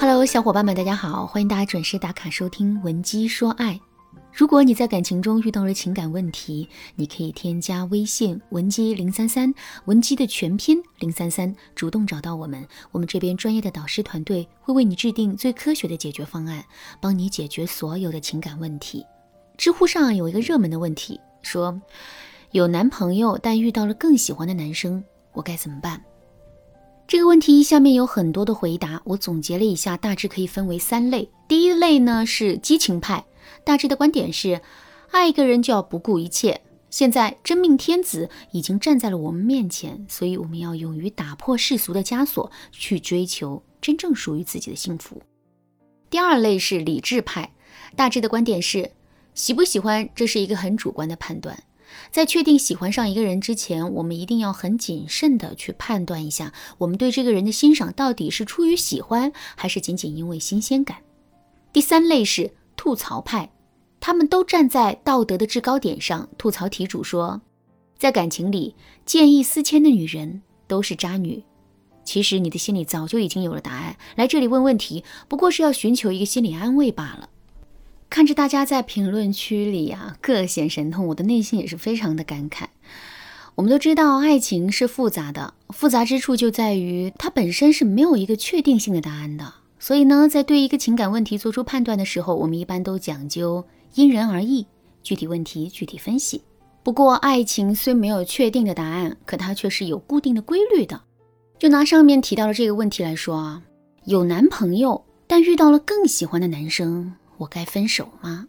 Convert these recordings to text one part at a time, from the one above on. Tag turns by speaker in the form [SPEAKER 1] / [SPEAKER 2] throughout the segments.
[SPEAKER 1] Hello，小伙伴们，大家好，欢迎大家准时打卡收听《文姬说爱》。如果你在感情中遇到了情感问题，你可以添加微信文姬零三三，文姬的全拼零三三，主动找到我们，我们这边专业的导师团队会为你制定最科学的解决方案，帮你解决所有的情感问题。知乎上有一个热门的问题，说有男朋友但遇到了更喜欢的男生，我该怎么办？这个问题下面有很多的回答，我总结了一下，大致可以分为三类。第一类呢是激情派，大致的观点是，爱一个人就要不顾一切。现在真命天子已经站在了我们面前，所以我们要勇于打破世俗的枷锁，去追求真正属于自己的幸福。第二类是理智派，大致的观点是，喜不喜欢这是一个很主观的判断。在确定喜欢上一个人之前，我们一定要很谨慎的去判断一下，我们对这个人的欣赏到底是出于喜欢，还是仅仅因为新鲜感。第三类是吐槽派，他们都站在道德的制高点上吐槽题主说，在感情里见异思迁的女人都是渣女。其实你的心里早就已经有了答案，来这里问问题，不过是要寻求一个心理安慰罢了。看着大家在评论区里呀各显神通，我的内心也是非常的感慨。我们都知道爱情是复杂的，复杂之处就在于它本身是没有一个确定性的答案的。所以呢，在对一个情感问题做出判断的时候，我们一般都讲究因人而异，具体问题具体分析。不过，爱情虽没有确定的答案，可它却是有固定的规律的。就拿上面提到的这个问题来说啊，有男朋友但遇到了更喜欢的男生。我该分手吗？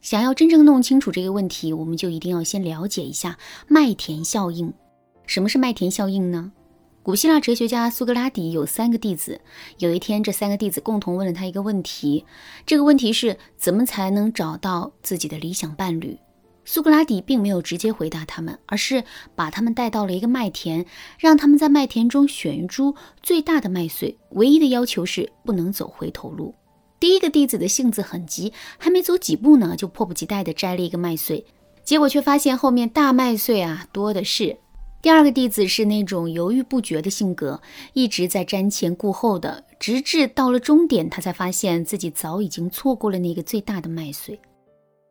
[SPEAKER 1] 想要真正弄清楚这个问题，我们就一定要先了解一下麦田效应。什么是麦田效应呢？古希腊哲学家苏格拉底有三个弟子，有一天，这三个弟子共同问了他一个问题，这个问题是怎么才能找到自己的理想伴侣？苏格拉底并没有直接回答他们，而是把他们带到了一个麦田，让他们在麦田中选一株最大的麦穗，唯一的要求是不能走回头路。第一个弟子的性子很急，还没走几步呢，就迫不及待地摘了一个麦穗，结果却发现后面大麦穗啊多的是。第二个弟子是那种犹豫不决的性格，一直在瞻前顾后的，直至到了终点，他才发现自己早已经错过了那个最大的麦穗。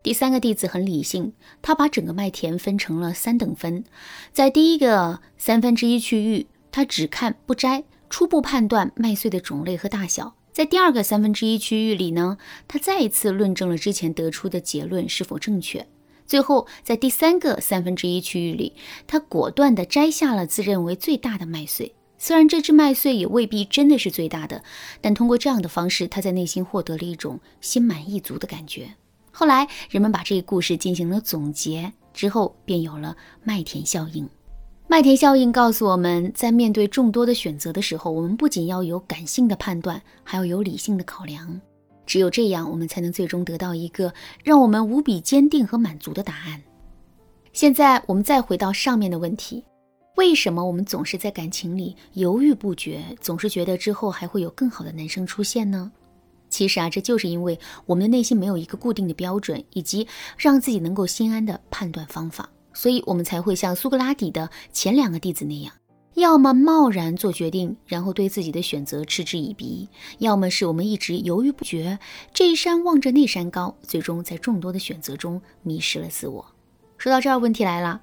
[SPEAKER 1] 第三个弟子很理性，他把整个麦田分成了三等分，在第一个三分之一区域，他只看不摘，初步判断麦穗的种类和大小。在第二个三分之一区域里呢，他再一次论证了之前得出的结论是否正确。最后，在第三个三分之一区域里，他果断地摘下了自认为最大的麦穗。虽然这只麦穗也未必真的是最大的，但通过这样的方式，他在内心获得了一种心满意足的感觉。后来，人们把这个故事进行了总结，之后便有了麦田效应。麦田效应告诉我们在面对众多的选择的时候，我们不仅要有感性的判断，还要有理性的考量。只有这样，我们才能最终得到一个让我们无比坚定和满足的答案。现在，我们再回到上面的问题：为什么我们总是在感情里犹豫不决，总是觉得之后还会有更好的男生出现呢？其实啊，这就是因为我们的内心没有一个固定的标准，以及让自己能够心安的判断方法。所以，我们才会像苏格拉底的前两个弟子那样，要么贸然做决定，然后对自己的选择嗤之以鼻；要么是我们一直犹豫不决，这一山望着那山高，最终在众多的选择中迷失了自我。说到这儿，问题来了：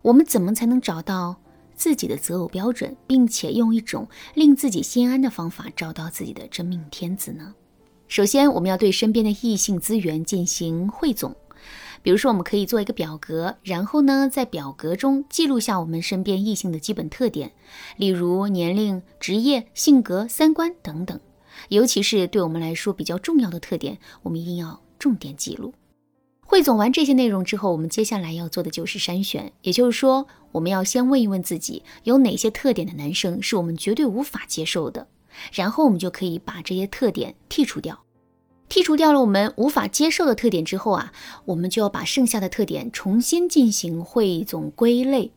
[SPEAKER 1] 我们怎么才能找到自己的择偶标准，并且用一种令自己心安的方法找到自己的真命天子呢？首先，我们要对身边的异性资源进行汇总。比如说，我们可以做一个表格，然后呢，在表格中记录下我们身边异性的基本特点，例如年龄、职业、性格、三观等等。尤其是对我们来说比较重要的特点，我们一定要重点记录。汇总完这些内容之后，我们接下来要做的就是筛选，也就是说，我们要先问一问自己，有哪些特点的男生是我们绝对无法接受的，然后我们就可以把这些特点剔除掉。剔除掉了我们无法接受的特点之后啊，我们就要把剩下的特点重新进行汇总归类。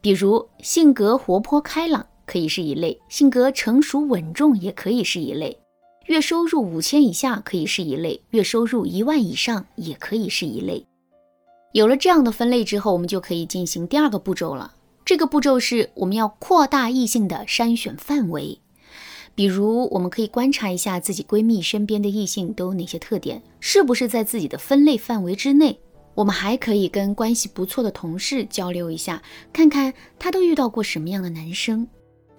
[SPEAKER 1] 比如性格活泼开朗可以是一类，性格成熟稳重也可以是一类，月收入五千以下可以是一类，月收入一万以上也可以是一类。有了这样的分类之后，我们就可以进行第二个步骤了。这个步骤是我们要扩大异性的筛选范围。比如，我们可以观察一下自己闺蜜身边的异性都有哪些特点，是不是在自己的分类范围之内。我们还可以跟关系不错的同事交流一下，看看他都遇到过什么样的男生。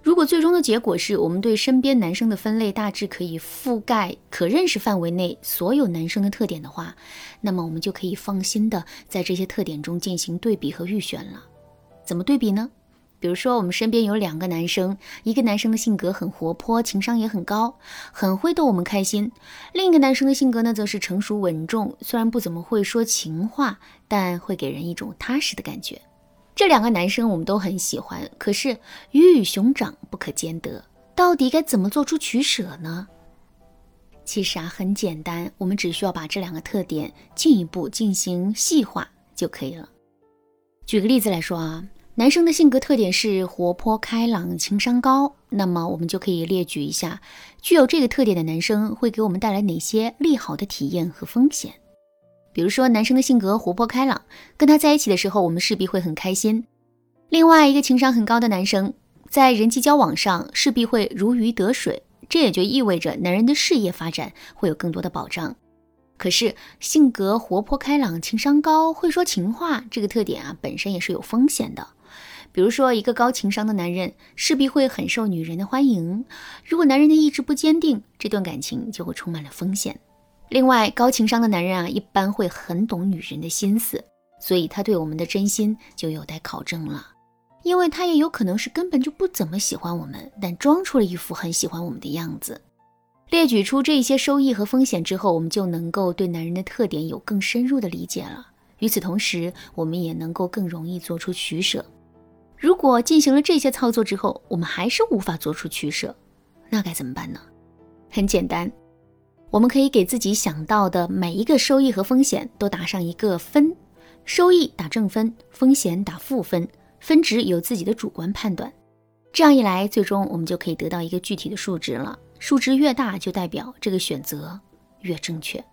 [SPEAKER 1] 如果最终的结果是我们对身边男生的分类大致可以覆盖可认识范围内所有男生的特点的话，那么我们就可以放心的在这些特点中进行对比和预选了。怎么对比呢？比如说，我们身边有两个男生，一个男生的性格很活泼，情商也很高，很会逗我们开心；另一个男生的性格呢，则是成熟稳重，虽然不怎么会说情话，但会给人一种踏实的感觉。这两个男生我们都很喜欢，可是鱼与熊掌不可兼得，到底该怎么做出取舍呢？其实啊，很简单，我们只需要把这两个特点进一步进行细化就可以了。举个例子来说啊。男生的性格特点是活泼开朗、情商高，那么我们就可以列举一下，具有这个特点的男生会给我们带来哪些利好的体验和风险。比如说，男生的性格活泼开朗，跟他在一起的时候，我们势必会很开心。另外一个情商很高的男生，在人际交往上势必会如鱼得水，这也就意味着男人的事业发展会有更多的保障。可是，性格活泼开朗、情商高、会说情话这个特点啊，本身也是有风险的。比如说，一个高情商的男人势必会很受女人的欢迎。如果男人的意志不坚定，这段感情就会充满了风险。另外，高情商的男人啊，一般会很懂女人的心思，所以他对我们的真心就有待考证了。因为他也有可能是根本就不怎么喜欢我们，但装出了一副很喜欢我们的样子。列举出这些收益和风险之后，我们就能够对男人的特点有更深入的理解了。与此同时，我们也能够更容易做出取舍。如果进行了这些操作之后，我们还是无法做出取舍，那该怎么办呢？很简单，我们可以给自己想到的每一个收益和风险都打上一个分，收益打正分，风险打负分，分值由自己的主观判断。这样一来，最终我们就可以得到一个具体的数值了。数值越大，就代表这个选择越正确。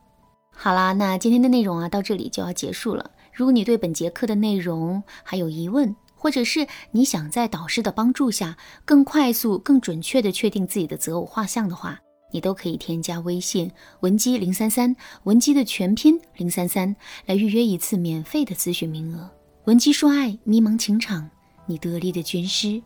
[SPEAKER 1] 好啦，那今天的内容啊，到这里就要结束了。如果你对本节课的内容还有疑问，或者是你想在导师的帮助下更快速、更准确地确定自己的择偶画像的话，你都可以添加微信文姬零三三，文姬的全拼零三三，来预约一次免费的咨询名额。文姬说爱，迷茫情场，你得力的军师。